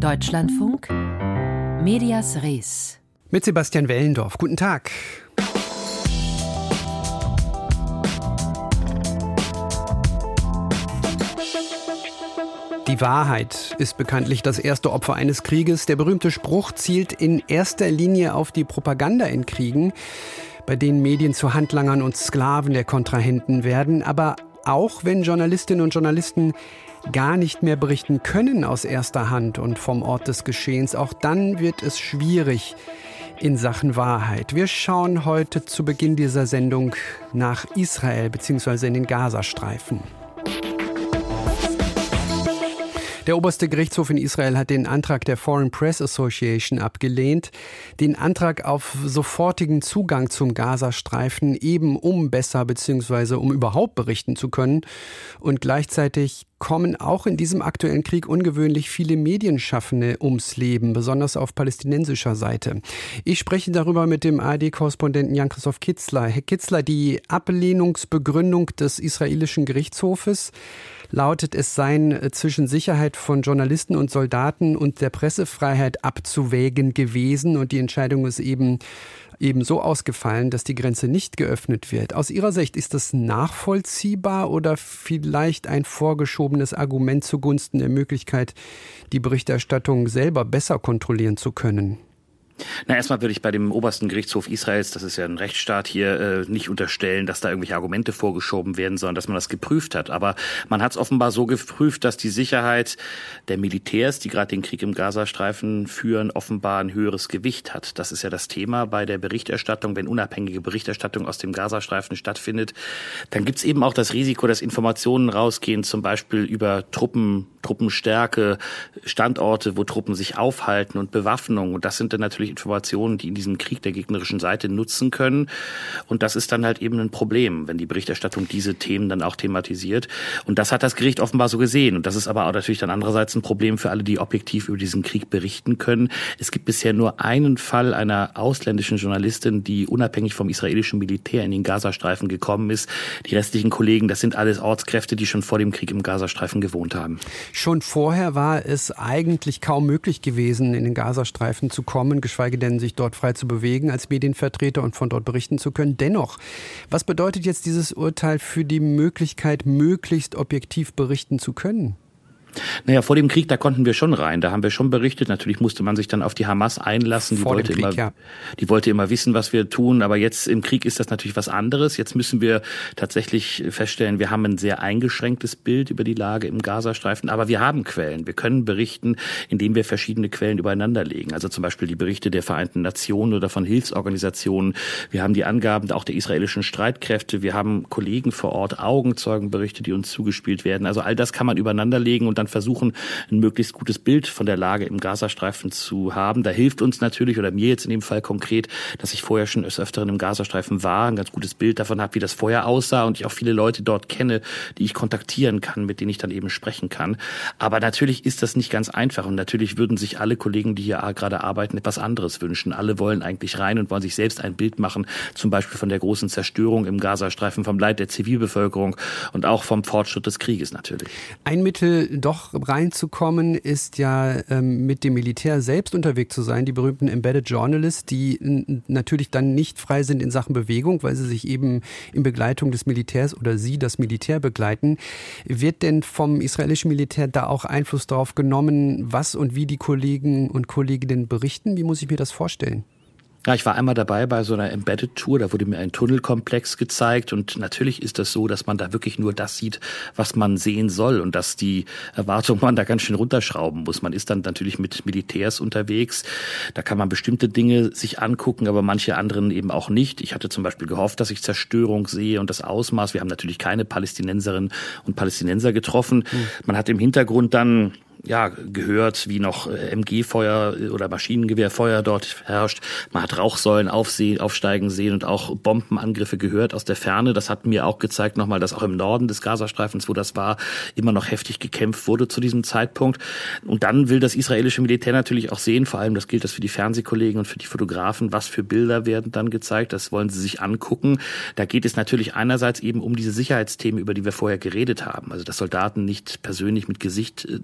Deutschlandfunk, Medias Res. Mit Sebastian Wellendorf. Guten Tag. Die Wahrheit ist bekanntlich das erste Opfer eines Krieges. Der berühmte Spruch zielt in erster Linie auf die Propaganda in Kriegen, bei denen Medien zu Handlangern und Sklaven der Kontrahenten werden. Aber auch wenn Journalistinnen und Journalisten gar nicht mehr berichten können aus erster Hand und vom Ort des Geschehens, auch dann wird es schwierig in Sachen Wahrheit. Wir schauen heute zu Beginn dieser Sendung nach Israel bzw. in den Gazastreifen. Der oberste Gerichtshof in Israel hat den Antrag der Foreign Press Association abgelehnt, den Antrag auf sofortigen Zugang zum Gazastreifen, eben um besser bzw. um überhaupt berichten zu können. Und gleichzeitig kommen auch in diesem aktuellen Krieg ungewöhnlich viele Medienschaffende ums Leben, besonders auf palästinensischer Seite. Ich spreche darüber mit dem ARD-Korrespondenten Jan-Christoph Kitzler. Herr Kitzler, die Ablehnungsbegründung des israelischen Gerichtshofes lautet, es seien äh, zwischen Sicherheit von Journalisten und Soldaten und der Pressefreiheit abzuwägen gewesen und die Entscheidung ist eben eben so ausgefallen, dass die Grenze nicht geöffnet wird. Aus Ihrer Sicht ist das nachvollziehbar oder vielleicht ein vorgeschobenes Argument zugunsten der Möglichkeit, die Berichterstattung selber besser kontrollieren zu können? Na, erstmal würde ich bei dem obersten Gerichtshof Israels, das ist ja ein Rechtsstaat hier, äh, nicht unterstellen, dass da irgendwelche Argumente vorgeschoben werden, sondern dass man das geprüft hat. Aber man hat es offenbar so geprüft, dass die Sicherheit der Militärs, die gerade den Krieg im Gazastreifen führen, offenbar ein höheres Gewicht hat. Das ist ja das Thema bei der Berichterstattung. Wenn unabhängige Berichterstattung aus dem Gazastreifen stattfindet, dann gibt es eben auch das Risiko, dass Informationen rausgehen, zum Beispiel über Truppen, Truppenstärke, Standorte, wo Truppen sich aufhalten und Bewaffnung. Und das sind dann natürlich Informationen, die in diesem Krieg der gegnerischen Seite nutzen können. Und das ist dann halt eben ein Problem, wenn die Berichterstattung diese Themen dann auch thematisiert. Und das hat das Gericht offenbar so gesehen. Und das ist aber auch natürlich dann andererseits ein Problem für alle, die objektiv über diesen Krieg berichten können. Es gibt bisher nur einen Fall einer ausländischen Journalistin, die unabhängig vom israelischen Militär in den Gazastreifen gekommen ist. Die restlichen Kollegen, das sind alles Ortskräfte, die schon vor dem Krieg im Gazastreifen gewohnt haben. Schon vorher war es eigentlich kaum möglich gewesen, in den Gazastreifen zu kommen, geschweige geschweige denn sich dort frei zu bewegen als Medienvertreter und von dort berichten zu können. Dennoch, was bedeutet jetzt dieses Urteil für die Möglichkeit, möglichst objektiv berichten zu können? Naja, vor dem Krieg, da konnten wir schon rein. Da haben wir schon berichtet. Natürlich musste man sich dann auf die Hamas einlassen. Die, vor wollte, Krieg, immer, ja. die wollte immer wissen, was wir tun. Aber jetzt im Krieg ist das natürlich was anderes. Jetzt müssen wir tatsächlich feststellen, wir haben ein sehr eingeschränktes Bild über die Lage im Gazastreifen. Aber wir haben Quellen. Wir können berichten, indem wir verschiedene Quellen übereinander legen. Also zum Beispiel die Berichte der Vereinten Nationen oder von Hilfsorganisationen. Wir haben die Angaben auch der israelischen Streitkräfte. Wir haben Kollegen vor Ort, Augenzeugenberichte, die uns zugespielt werden. Also all das kann man übereinander legen und dann versuchen, ein möglichst gutes Bild von der Lage im Gazastreifen zu haben. Da hilft uns natürlich, oder mir jetzt in dem Fall konkret, dass ich vorher schon des Öfteren im Gazastreifen war, ein ganz gutes Bild davon habe, wie das vorher aussah und ich auch viele Leute dort kenne, die ich kontaktieren kann, mit denen ich dann eben sprechen kann. Aber natürlich ist das nicht ganz einfach und natürlich würden sich alle Kollegen, die hier gerade arbeiten, etwas anderes wünschen. Alle wollen eigentlich rein und wollen sich selbst ein Bild machen, zum Beispiel von der großen Zerstörung im Gazastreifen, vom Leid der Zivilbevölkerung und auch vom Fortschritt des Krieges natürlich. Ein Mittel, doch reinzukommen, ist ja ähm, mit dem Militär selbst unterwegs zu sein, die berühmten Embedded Journalists, die natürlich dann nicht frei sind in Sachen Bewegung, weil sie sich eben in Begleitung des Militärs oder sie das Militär begleiten. Wird denn vom israelischen Militär da auch Einfluss darauf genommen, was und wie die Kollegen und Kolleginnen berichten? Wie muss ich mir das vorstellen? Ja, ich war einmal dabei bei so einer Embedded Tour, da wurde mir ein Tunnelkomplex gezeigt und natürlich ist das so, dass man da wirklich nur das sieht, was man sehen soll und dass die Erwartung man da ganz schön runterschrauben muss. Man ist dann natürlich mit Militärs unterwegs, da kann man bestimmte Dinge sich angucken, aber manche anderen eben auch nicht. Ich hatte zum Beispiel gehofft, dass ich Zerstörung sehe und das Ausmaß. Wir haben natürlich keine Palästinenserinnen und Palästinenser getroffen. Hm. Man hat im Hintergrund dann ja, gehört, wie noch äh, MG-Feuer äh, oder Maschinengewehrfeuer dort herrscht. Man hat Rauchsäulen aufsehen, aufsteigen sehen und auch Bombenangriffe gehört aus der Ferne. Das hat mir auch gezeigt nochmal, dass auch im Norden des Gazastreifens, wo das war, immer noch heftig gekämpft wurde zu diesem Zeitpunkt. Und dann will das israelische Militär natürlich auch sehen, vor allem das gilt das für die Fernsehkollegen und für die Fotografen, was für Bilder werden dann gezeigt. Das wollen sie sich angucken. Da geht es natürlich einerseits eben um diese Sicherheitsthemen, über die wir vorher geredet haben. Also dass Soldaten nicht persönlich mit Gesicht äh,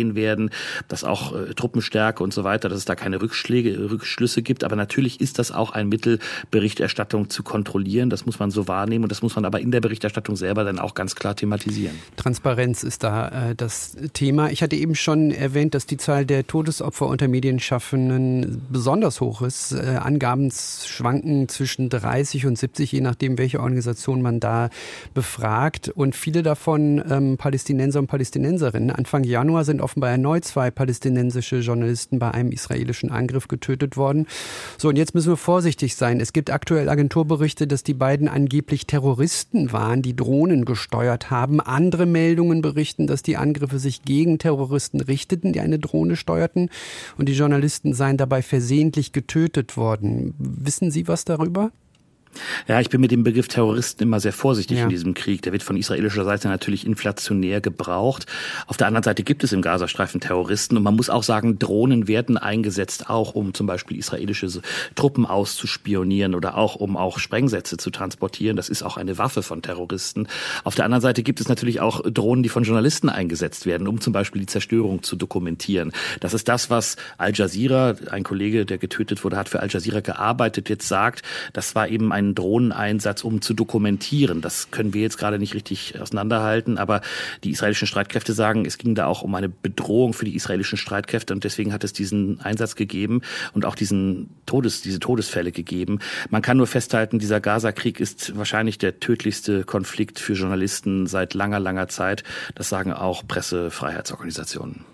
gesehen werden, dass auch äh, Truppenstärke und so weiter, dass es da keine Rückschläge, Rückschlüsse gibt. Aber natürlich ist das auch ein Mittel, Berichterstattung zu kontrollieren. Das muss man so wahrnehmen und das muss man aber in der Berichterstattung selber dann auch ganz klar thematisieren. Transparenz ist da äh, das Thema. Ich hatte eben schon erwähnt, dass die Zahl der Todesopfer unter Medienschaffenden besonders hoch ist. Äh, Angaben schwanken zwischen 30 und 70, je nachdem, welche Organisation man da befragt. Und viele davon ähm, Palästinenser und Palästinenserinnen. Anfang Januar sind offenbar erneut zwei palästinensische Journalisten bei einem israelischen Angriff getötet worden. So, und jetzt müssen wir vorsichtig sein. Es gibt aktuell Agenturberichte, dass die beiden angeblich Terroristen waren, die Drohnen gesteuert haben. Andere Meldungen berichten, dass die Angriffe sich gegen Terroristen richteten, die eine Drohne steuerten. Und die Journalisten seien dabei versehentlich getötet worden. Wissen Sie was darüber? Ja, ich bin mit dem Begriff Terroristen immer sehr vorsichtig ja. in diesem Krieg. Der wird von israelischer Seite natürlich inflationär gebraucht. Auf der anderen Seite gibt es im Gazastreifen Terroristen und man muss auch sagen, Drohnen werden eingesetzt, auch um zum Beispiel israelische Truppen auszuspionieren oder auch um auch Sprengsätze zu transportieren. Das ist auch eine Waffe von Terroristen. Auf der anderen Seite gibt es natürlich auch Drohnen, die von Journalisten eingesetzt werden, um zum Beispiel die Zerstörung zu dokumentieren. Das ist das, was Al Jazeera, ein Kollege, der getötet wurde, hat für Al Jazeera gearbeitet, jetzt sagt. Das war eben ein einen Drohneneinsatz, um zu dokumentieren. Das können wir jetzt gerade nicht richtig auseinanderhalten, aber die israelischen Streitkräfte sagen, es ging da auch um eine Bedrohung für die israelischen Streitkräfte und deswegen hat es diesen Einsatz gegeben und auch diesen Todes, diese Todesfälle gegeben. Man kann nur festhalten, dieser Gaza-Krieg ist wahrscheinlich der tödlichste Konflikt für Journalisten seit langer, langer Zeit. Das sagen auch Pressefreiheitsorganisationen.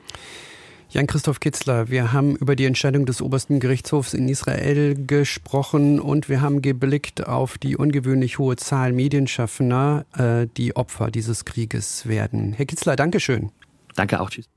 Jan-Christoph Kitzler, wir haben über die Entscheidung des obersten Gerichtshofs in Israel gesprochen und wir haben geblickt auf die ungewöhnlich hohe Zahl Medienschaffender, äh, die Opfer dieses Krieges werden. Herr Kitzler, Dankeschön. Danke auch. Tschüss.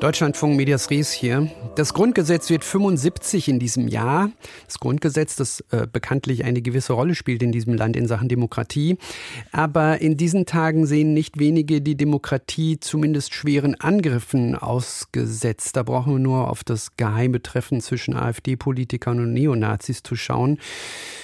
Deutschlandfunk Medias Res hier. Das Grundgesetz wird 75 in diesem Jahr. Das Grundgesetz, das äh, bekanntlich eine gewisse Rolle spielt in diesem Land in Sachen Demokratie. Aber in diesen Tagen sehen nicht wenige die Demokratie zumindest schweren Angriffen ausgesetzt. Da brauchen wir nur auf das geheime Treffen zwischen AfD-Politikern und Neonazis zu schauen.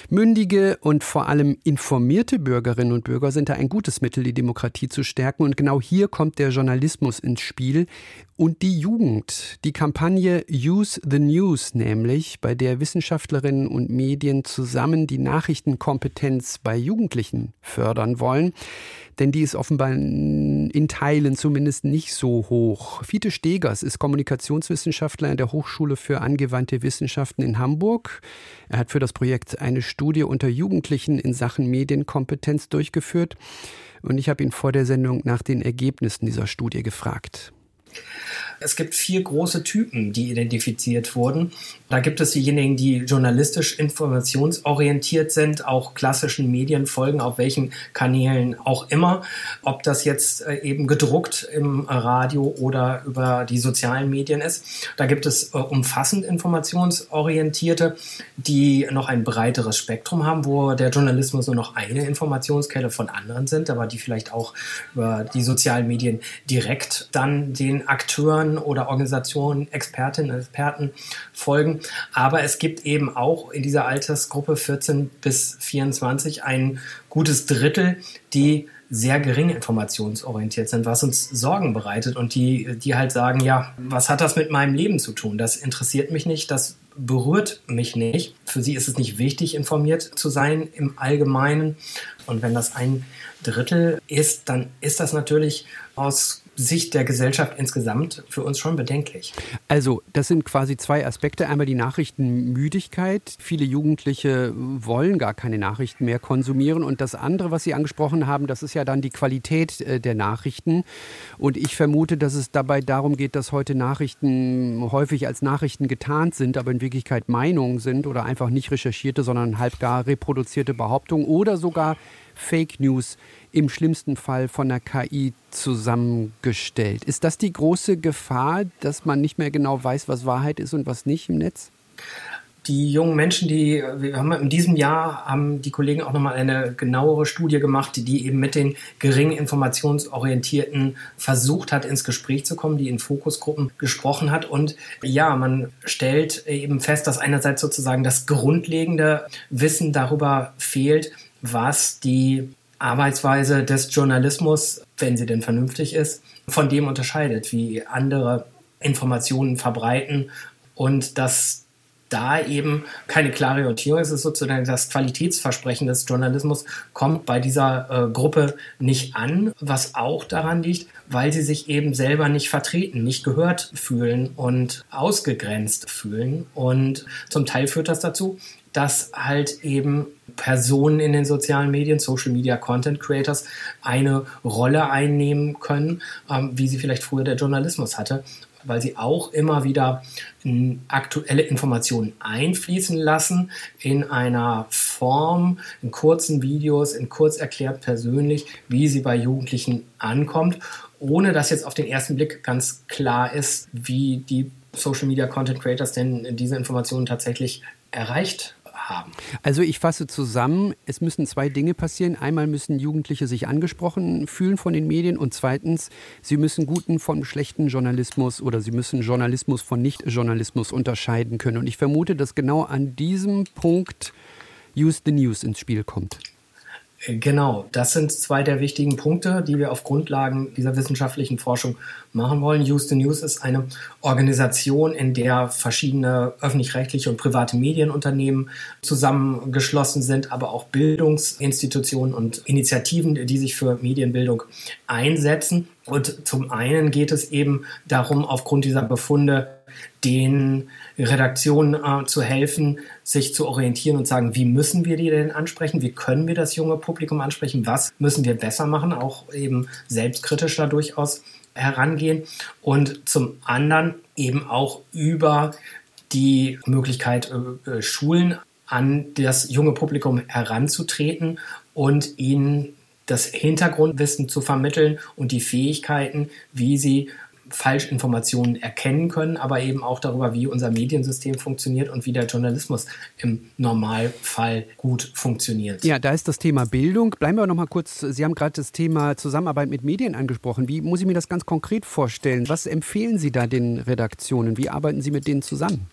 Mündige und vor allem informierte Bürgerinnen und Bürger sind da ein gutes Mittel, die Demokratie zu stärken. Und genau hier kommt der Journalismus ins Spiel und die Jugend. Die Kampagne Use the News nämlich, bei der Wissenschaftlerinnen und Medien zusammen die Nachrichtenkompetenz bei Jugendlichen fördern wollen. Denn die ist offenbar in Teilen zumindest nicht so hoch. Fiete Stegers ist Kommunikationswissenschaftler an der Hochschule für angewandte Wissenschaften in Hamburg. Er hat für das Projekt eine Studie unter Jugendlichen in Sachen Medienkompetenz durchgeführt. Und ich habe ihn vor der Sendung nach den Ergebnissen dieser Studie gefragt. Es gibt vier große Typen, die identifiziert wurden. Da gibt es diejenigen, die journalistisch informationsorientiert sind, auch klassischen Medien folgen, auf welchen Kanälen auch immer. Ob das jetzt äh, eben gedruckt im Radio oder über die sozialen Medien ist. Da gibt es äh, umfassend informationsorientierte, die noch ein breiteres Spektrum haben, wo der Journalismus nur noch eine Informationsquelle von anderen sind, aber die vielleicht auch über die sozialen Medien direkt dann den Akteuren oder Organisationen, Expertinnen und Experten folgen. Aber es gibt eben auch in dieser Altersgruppe 14 bis 24 ein gutes Drittel, die sehr gering informationsorientiert sind, was uns Sorgen bereitet und die, die halt sagen, ja, was hat das mit meinem Leben zu tun? Das interessiert mich nicht, das berührt mich nicht. Für sie ist es nicht wichtig, informiert zu sein im Allgemeinen. Und wenn das ein Drittel ist, dann ist das natürlich aus Sicht der Gesellschaft insgesamt für uns schon bedenklich. Also, das sind quasi zwei Aspekte. Einmal die Nachrichtenmüdigkeit. Viele Jugendliche wollen gar keine Nachrichten mehr konsumieren. Und das andere, was Sie angesprochen haben, das ist ja dann die Qualität äh, der Nachrichten. Und ich vermute, dass es dabei darum geht, dass heute Nachrichten häufig als Nachrichten getarnt sind, aber in Wirklichkeit Meinungen sind oder einfach nicht recherchierte, sondern halbgar reproduzierte Behauptungen oder sogar Fake News im schlimmsten Fall von der KI zusammengestellt. Ist das die große Gefahr, dass man nicht mehr genau weiß, was Wahrheit ist und was nicht im Netz? die jungen Menschen, die wir haben in diesem Jahr haben die Kollegen auch nochmal eine genauere Studie gemacht, die eben mit den gering informationsorientierten versucht hat, ins Gespräch zu kommen, die in Fokusgruppen gesprochen hat. Und ja, man stellt eben fest, dass einerseits sozusagen das grundlegende Wissen darüber fehlt, was die Arbeitsweise des Journalismus, wenn sie denn vernünftig ist, von dem unterscheidet, wie andere Informationen verbreiten und dass da eben keine klare Orientierung ist. Ist sozusagen das Qualitätsversprechen des Journalismus kommt bei dieser äh, Gruppe nicht an, was auch daran liegt, weil sie sich eben selber nicht vertreten, nicht gehört fühlen und ausgegrenzt fühlen. Und zum Teil führt das dazu, dass halt eben Personen in den sozialen Medien, Social Media Content Creators, eine Rolle einnehmen können, ähm, wie sie vielleicht früher der Journalismus hatte weil sie auch immer wieder aktuelle Informationen einfließen lassen in einer Form, in kurzen Videos, in kurz erklärt persönlich, wie sie bei Jugendlichen ankommt, ohne dass jetzt auf den ersten Blick ganz klar ist, wie die Social Media Content Creators denn diese Informationen tatsächlich erreicht haben. Also ich fasse zusammen, es müssen zwei Dinge passieren. Einmal müssen Jugendliche sich angesprochen fühlen von den Medien und zweitens, sie müssen guten von schlechten Journalismus oder sie müssen Journalismus von Nicht-Journalismus unterscheiden können. Und ich vermute, dass genau an diesem Punkt Use the News ins Spiel kommt. Genau, das sind zwei der wichtigen Punkte, die wir auf Grundlagen dieser wissenschaftlichen Forschung machen wollen. The News ist eine Organisation, in der verschiedene öffentlich-rechtliche und private Medienunternehmen zusammengeschlossen sind, aber auch Bildungsinstitutionen und Initiativen, die sich für Medienbildung einsetzen. Und zum einen geht es eben darum, aufgrund dieser Befunde den Redaktionen äh, zu helfen, sich zu orientieren und sagen, wie müssen wir die denn ansprechen? Wie können wir das junge Publikum ansprechen? Was müssen wir besser machen? Auch eben selbstkritisch da durchaus herangehen. Und zum anderen eben auch über die Möglichkeit, äh, äh Schulen an das junge Publikum heranzutreten und ihnen das Hintergrundwissen zu vermitteln und die Fähigkeiten, wie sie Falschinformationen erkennen können, aber eben auch darüber, wie unser Mediensystem funktioniert und wie der Journalismus im Normalfall gut funktioniert. Ja, da ist das Thema Bildung. Bleiben wir noch mal kurz. Sie haben gerade das Thema Zusammenarbeit mit Medien angesprochen. Wie muss ich mir das ganz konkret vorstellen? Was empfehlen Sie da den Redaktionen? Wie arbeiten Sie mit denen zusammen?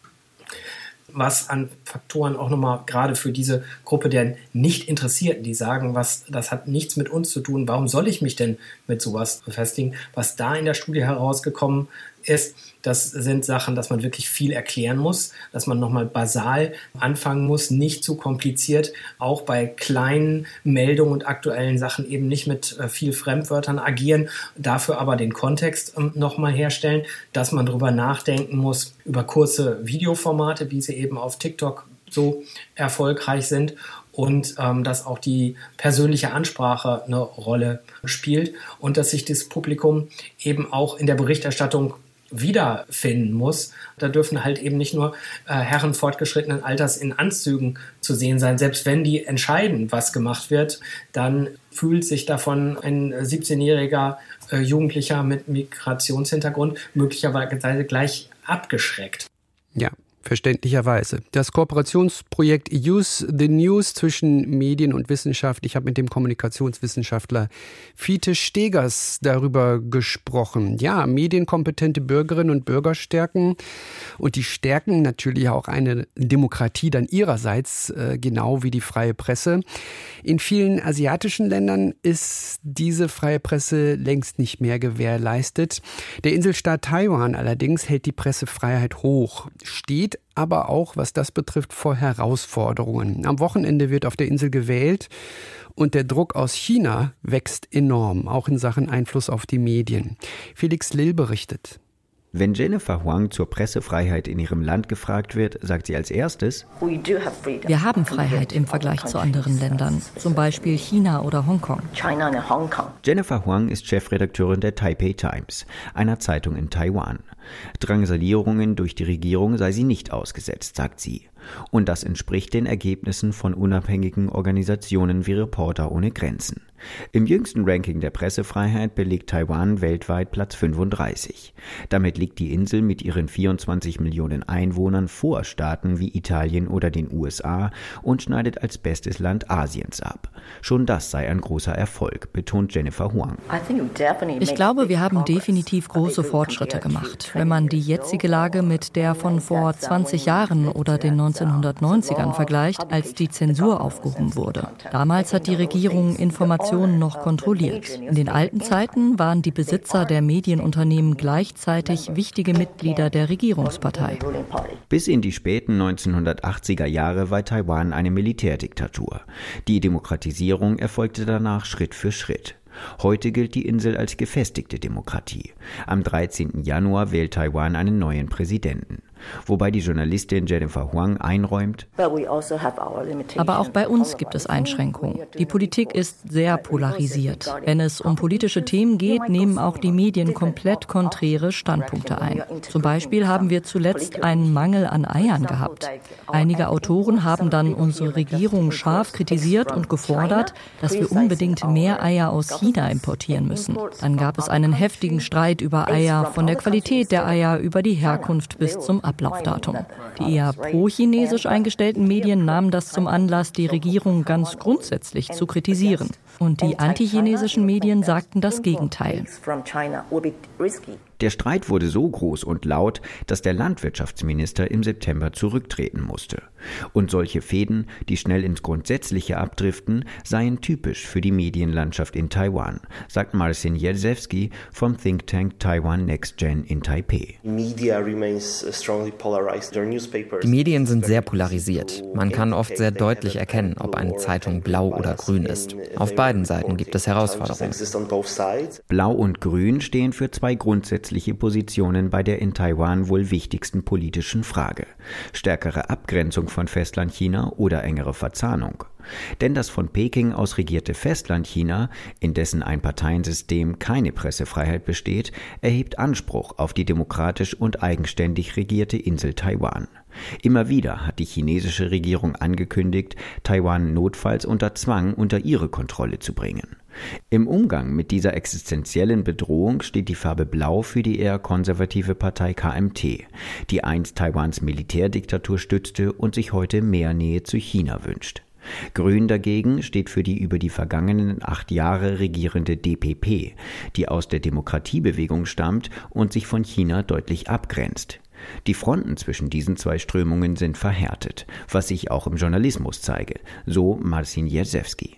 Was an Faktoren auch nochmal gerade für diese Gruppe der Nicht-Interessierten, die sagen, was, das hat nichts mit uns zu tun, warum soll ich mich denn mit sowas befestigen? Was da in der Studie herausgekommen ist, das sind Sachen, dass man wirklich viel erklären muss, dass man nochmal basal anfangen muss, nicht zu kompliziert, auch bei kleinen Meldungen und aktuellen Sachen eben nicht mit äh, viel Fremdwörtern agieren, dafür aber den Kontext ähm, nochmal herstellen, dass man darüber nachdenken muss, über kurze Videoformate, wie sie eben auf TikTok so erfolgreich sind und ähm, dass auch die persönliche Ansprache eine Rolle spielt und dass sich das Publikum eben auch in der Berichterstattung wiederfinden muss. Da dürfen halt eben nicht nur äh, Herren fortgeschrittenen Alters in Anzügen zu sehen sein. Selbst wenn die entscheiden, was gemacht wird, dann fühlt sich davon ein 17-jähriger äh, Jugendlicher mit Migrationshintergrund möglicherweise gleich abgeschreckt. Ja, Verständlicherweise. Das Kooperationsprojekt Use the News zwischen Medien und Wissenschaft. Ich habe mit dem Kommunikationswissenschaftler Fiete Stegers darüber gesprochen. Ja, medienkompetente Bürgerinnen und Bürger stärken und die stärken natürlich auch eine Demokratie dann ihrerseits, äh, genau wie die freie Presse. In vielen asiatischen Ländern ist diese freie Presse längst nicht mehr gewährleistet. Der Inselstaat Taiwan allerdings hält die Pressefreiheit hoch, steht aber auch, was das betrifft, vor Herausforderungen. Am Wochenende wird auf der Insel gewählt und der Druck aus China wächst enorm, auch in Sachen Einfluss auf die Medien. Felix Lill berichtet. Wenn Jennifer Huang zur Pressefreiheit in ihrem Land gefragt wird, sagt sie als erstes, wir haben Freiheit im Vergleich zu anderen Ländern, zum Beispiel China oder Hongkong. Jennifer Huang ist Chefredakteurin der Taipei Times, einer Zeitung in Taiwan. Drangsalierungen durch die Regierung sei sie nicht ausgesetzt, sagt sie. Und das entspricht den Ergebnissen von unabhängigen Organisationen wie Reporter ohne Grenzen. Im jüngsten Ranking der Pressefreiheit belegt Taiwan weltweit Platz 35. Damit liegt die Insel mit ihren 24 Millionen Einwohnern vor Staaten wie Italien oder den USA und schneidet als bestes Land Asiens ab. Schon das sei ein großer Erfolg, betont Jennifer Huang. Ich glaube, wir haben definitiv große Fortschritte gemacht. Wenn man die jetzige Lage mit der von vor 20 Jahren oder den 1990ern vergleicht, als die Zensur aufgehoben wurde. Damals hat die Regierung Informationen Informationen noch kontrolliert. In den alten Zeiten waren die Besitzer der Medienunternehmen gleichzeitig wichtige Mitglieder der Regierungspartei. Bis in die späten 1980er Jahre war Taiwan eine Militärdiktatur. Die Demokratisierung erfolgte danach Schritt für Schritt. Heute gilt die Insel als gefestigte Demokratie. Am 13. Januar wählt Taiwan einen neuen Präsidenten wobei die Journalistin Jennifer Huang einräumt. Also Aber auch bei uns gibt es Einschränkungen. Die Politik ist sehr polarisiert. Wenn es um politische Themen geht, nehmen auch die Medien komplett konträre Standpunkte ein. Zum Beispiel haben wir zuletzt einen Mangel an Eiern gehabt. Einige Autoren haben dann unsere Regierung scharf kritisiert und gefordert, dass wir unbedingt mehr Eier aus China importieren müssen. Dann gab es einen heftigen Streit über Eier, von der Qualität der Eier über die Herkunft bis zum Abschluss. Ablaufdatum. Die eher pro-chinesisch eingestellten Medien nahmen das zum Anlass, die Regierung ganz grundsätzlich zu kritisieren. Und die antichinesischen Medien sagten das Gegenteil. Der Streit wurde so groß und laut, dass der Landwirtschaftsminister im September zurücktreten musste. Und solche Fäden, die schnell ins Grundsätzliche abdriften, seien typisch für die Medienlandschaft in Taiwan, sagt Marcin Jerzewski vom Think Tank Taiwan Next Gen in Taipei. Die Medien sind sehr polarisiert. Man kann oft sehr deutlich erkennen, ob eine Zeitung blau oder grün ist. Auf beiden Seiten gibt es Herausforderungen. Blau und Grün stehen für zwei grundsätzliche grundsätzliche Positionen bei der in Taiwan wohl wichtigsten politischen Frage. Stärkere Abgrenzung von Festlandchina oder engere Verzahnung. Denn das von Peking aus regierte Festlandchina, in dessen Einparteiensystem keine Pressefreiheit besteht, erhebt Anspruch auf die demokratisch und eigenständig regierte Insel Taiwan. Immer wieder hat die chinesische Regierung angekündigt, Taiwan notfalls unter Zwang unter ihre Kontrolle zu bringen. Im Umgang mit dieser existenziellen Bedrohung steht die Farbe Blau für die eher konservative Partei KMT, die einst Taiwans Militärdiktatur stützte und sich heute mehr Nähe zu China wünscht. Grün dagegen steht für die über die vergangenen acht Jahre regierende DPP, die aus der Demokratiebewegung stammt und sich von China deutlich abgrenzt. Die Fronten zwischen diesen zwei Strömungen sind verhärtet, was sich auch im Journalismus zeige, so Marcin Jerzewski.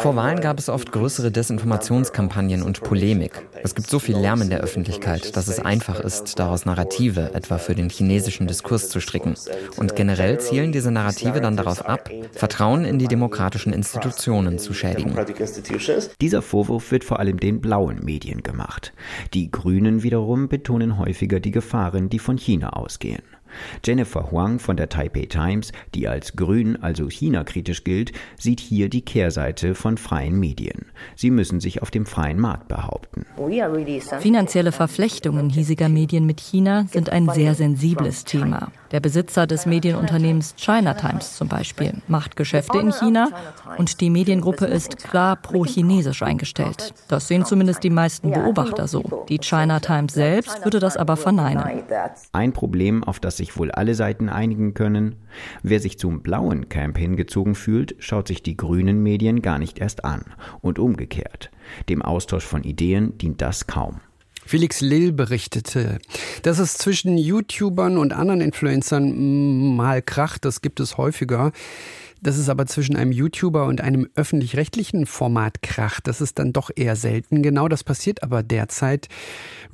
Vor Wahlen gab es oft größere Desinformationskampagnen und Polemik. Es gibt so viel Lärm in der Öffentlichkeit, dass es einfach ist, daraus Narrative etwa für den chinesischen Diskurs zu stricken. Und generell zielen diese Narrative dann darauf ab, Vertrauen in die demokratischen Institutionen zu schädigen. Dieser Vorwurf wird vor allem den blauen Medien gemacht. Die Grünen wiederum betonen häufiger die Gefahren, die von China ausgehen. Jennifer Huang von der Taipei Times, die als grün, also China-kritisch gilt, sieht hier die Kehrseite von freien Medien. Sie müssen sich auf dem freien Markt behaupten. Finanzielle Verflechtungen hiesiger Medien mit China sind ein sehr sensibles Thema. Der Besitzer des Medienunternehmens China Times zum Beispiel macht Geschäfte in China und die Mediengruppe ist klar pro-chinesisch eingestellt. Das sehen zumindest die meisten Beobachter so. Die China Times selbst würde das aber verneinen. Ein Problem, auf das sich wohl alle Seiten einigen können, wer sich zum blauen Camp hingezogen fühlt, schaut sich die grünen Medien gar nicht erst an und umgekehrt. Dem Austausch von Ideen dient das kaum. Felix Lill berichtete, dass es zwischen YouTubern und anderen Influencern mal kracht, das gibt es häufiger. Dass es aber zwischen einem YouTuber und einem öffentlich-rechtlichen Format kracht, das ist dann doch eher selten. Genau das passiert aber derzeit.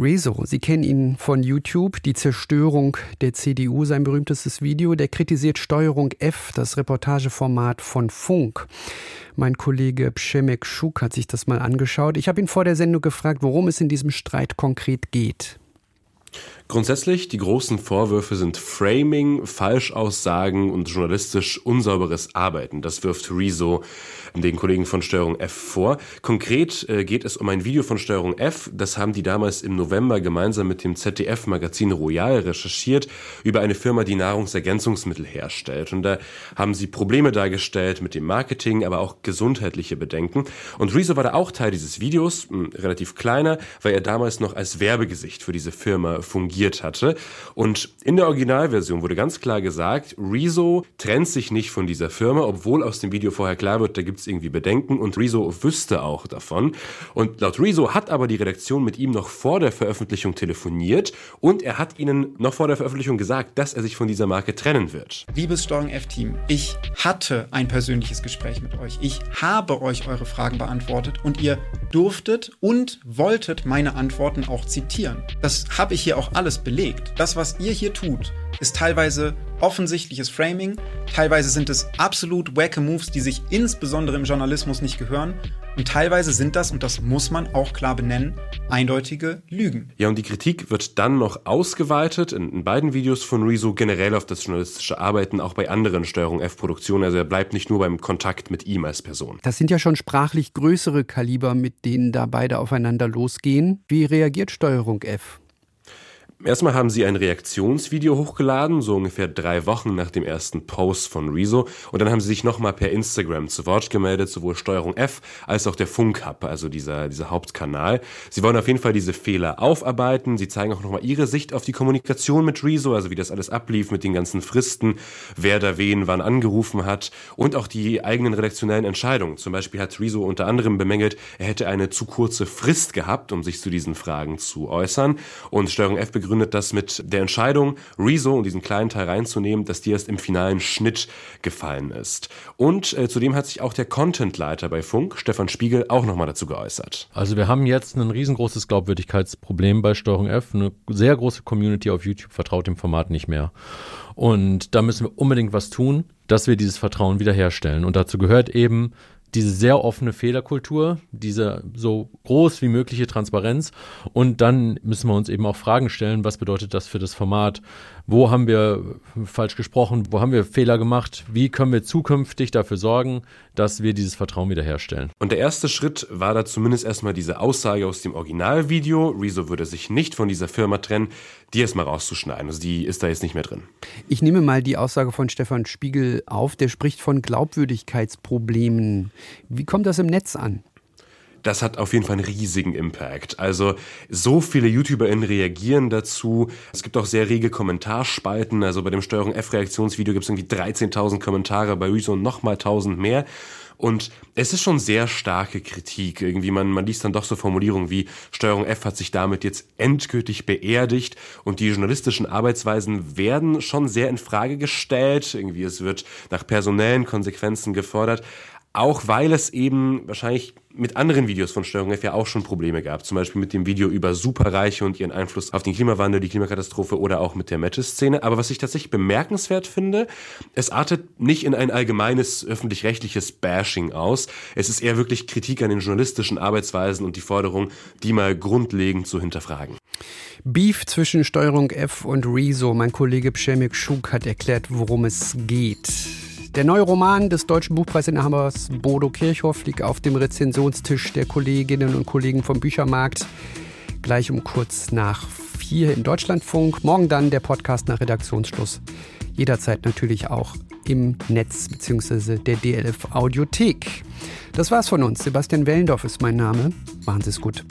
Rezo, Sie kennen ihn von YouTube, die Zerstörung der CDU, sein berühmtestes Video, der kritisiert Steuerung F, das Reportageformat von Funk. Mein Kollege Pschemek Schuk hat sich das mal angeschaut. Ich habe ihn vor der Sendung gefragt, worum es in diesem Streit konkret geht. Grundsätzlich, die großen Vorwürfe sind Framing, Falschaussagen und journalistisch unsauberes Arbeiten. Das wirft Rezo den Kollegen von Steuerung F vor. Konkret äh, geht es um ein Video von Steuerung F. Das haben die damals im November gemeinsam mit dem ZDF-Magazin Royal recherchiert über eine Firma, die Nahrungsergänzungsmittel herstellt. Und da haben sie Probleme dargestellt mit dem Marketing, aber auch gesundheitliche Bedenken. Und Rezo war da auch Teil dieses Videos, relativ kleiner, weil er damals noch als Werbegesicht für diese Firma fungiert korrigiert hatte. Und in der Originalversion wurde ganz klar gesagt, Rezo trennt sich nicht von dieser Firma, obwohl aus dem Video vorher klar wird, da gibt es irgendwie Bedenken und Rezo wüsste auch davon. Und laut Rezo hat aber die Redaktion mit ihm noch vor der Veröffentlichung telefoniert und er hat ihnen noch vor der Veröffentlichung gesagt, dass er sich von dieser Marke trennen wird. Liebes Steuerung F-Team, ich hatte ein persönliches Gespräch mit euch. Ich habe euch eure Fragen beantwortet und ihr durftet und wolltet meine Antworten auch zitieren. Das habe ich hier auch alles alles belegt. Das, was ihr hier tut, ist teilweise offensichtliches Framing, teilweise sind es absolut wacke Moves, die sich insbesondere im Journalismus nicht gehören und teilweise sind das, und das muss man auch klar benennen, eindeutige Lügen. Ja, und die Kritik wird dann noch ausgeweitet in, in beiden Videos von Rezo generell auf das journalistische Arbeiten, auch bei anderen Steuerung F-Produktionen. Also er bleibt nicht nur beim Kontakt mit ihm als Person. Das sind ja schon sprachlich größere Kaliber, mit denen da beide aufeinander losgehen. Wie reagiert Steuerung F? Erstmal haben sie ein Reaktionsvideo hochgeladen, so ungefähr drei Wochen nach dem ersten Post von Rezo. Und dann haben sie sich nochmal per Instagram zu Wort gemeldet, sowohl Steuerung F als auch der Funk-Hub, also dieser, dieser Hauptkanal. Sie wollen auf jeden Fall diese Fehler aufarbeiten. Sie zeigen auch nochmal ihre Sicht auf die Kommunikation mit Rezo, also wie das alles ablief mit den ganzen Fristen, wer da wen wann angerufen hat und auch die eigenen redaktionellen Entscheidungen. Zum Beispiel hat Rezo unter anderem bemängelt, er hätte eine zu kurze Frist gehabt, um sich zu diesen Fragen zu äußern. Und Steuerung F begründet das mit der Entscheidung, Rezo und diesen kleinen Teil reinzunehmen, dass die erst im finalen Schnitt gefallen ist. Und äh, zudem hat sich auch der Contentleiter bei Funk, Stefan Spiegel, auch nochmal dazu geäußert. Also wir haben jetzt ein riesengroßes Glaubwürdigkeitsproblem bei Steuerung F. Eine sehr große Community auf YouTube vertraut dem Format nicht mehr. Und da müssen wir unbedingt was tun, dass wir dieses Vertrauen wiederherstellen. Und dazu gehört eben diese sehr offene Fehlerkultur, diese so groß wie mögliche Transparenz. Und dann müssen wir uns eben auch Fragen stellen, was bedeutet das für das Format? Wo haben wir falsch gesprochen? Wo haben wir Fehler gemacht? Wie können wir zukünftig dafür sorgen, dass wir dieses Vertrauen wiederherstellen? Und der erste Schritt war da zumindest erstmal diese Aussage aus dem Originalvideo. Rezo würde sich nicht von dieser Firma trennen, die erstmal rauszuschneiden. Also die ist da jetzt nicht mehr drin. Ich nehme mal die Aussage von Stefan Spiegel auf. Der spricht von Glaubwürdigkeitsproblemen. Wie kommt das im Netz an? Das hat auf jeden Fall einen riesigen Impact. Also so viele YouTuberInnen reagieren dazu. Es gibt auch sehr rege Kommentarspalten. Also bei dem Steuerung F-Reaktionsvideo gibt es irgendwie 13.000 Kommentare, bei Rezo nochmal 1.000 mehr. Und es ist schon sehr starke Kritik. Irgendwie man, man liest dann doch so Formulierungen wie Steuerung F hat sich damit jetzt endgültig beerdigt und die journalistischen Arbeitsweisen werden schon sehr in Frage gestellt. Irgendwie es wird nach personellen Konsequenzen gefordert. Auch weil es eben wahrscheinlich mit anderen Videos von Steuerung F ja auch schon Probleme gab. Zum Beispiel mit dem Video über Superreiche und ihren Einfluss auf den Klimawandel, die Klimakatastrophe oder auch mit der Matches-Szene. Aber was ich tatsächlich bemerkenswert finde, es artet nicht in ein allgemeines öffentlich-rechtliches Bashing aus. Es ist eher wirklich Kritik an den journalistischen Arbeitsweisen und die Forderung, die mal grundlegend zu hinterfragen. Beef zwischen Steuerung F und Rezo. Mein Kollege Pschemik Schuk hat erklärt, worum es geht. Der neue Roman des Deutschen Buchpreisinhabers Bodo Kirchhoff liegt auf dem Rezensionstisch der Kolleginnen und Kollegen vom Büchermarkt. Gleich um kurz nach vier im Deutschlandfunk. Morgen dann der Podcast nach Redaktionsschluss. Jederzeit natürlich auch im Netz bzw. der DLF Audiothek. Das war's von uns. Sebastian Wellendorf ist mein Name. Machen Sie es gut.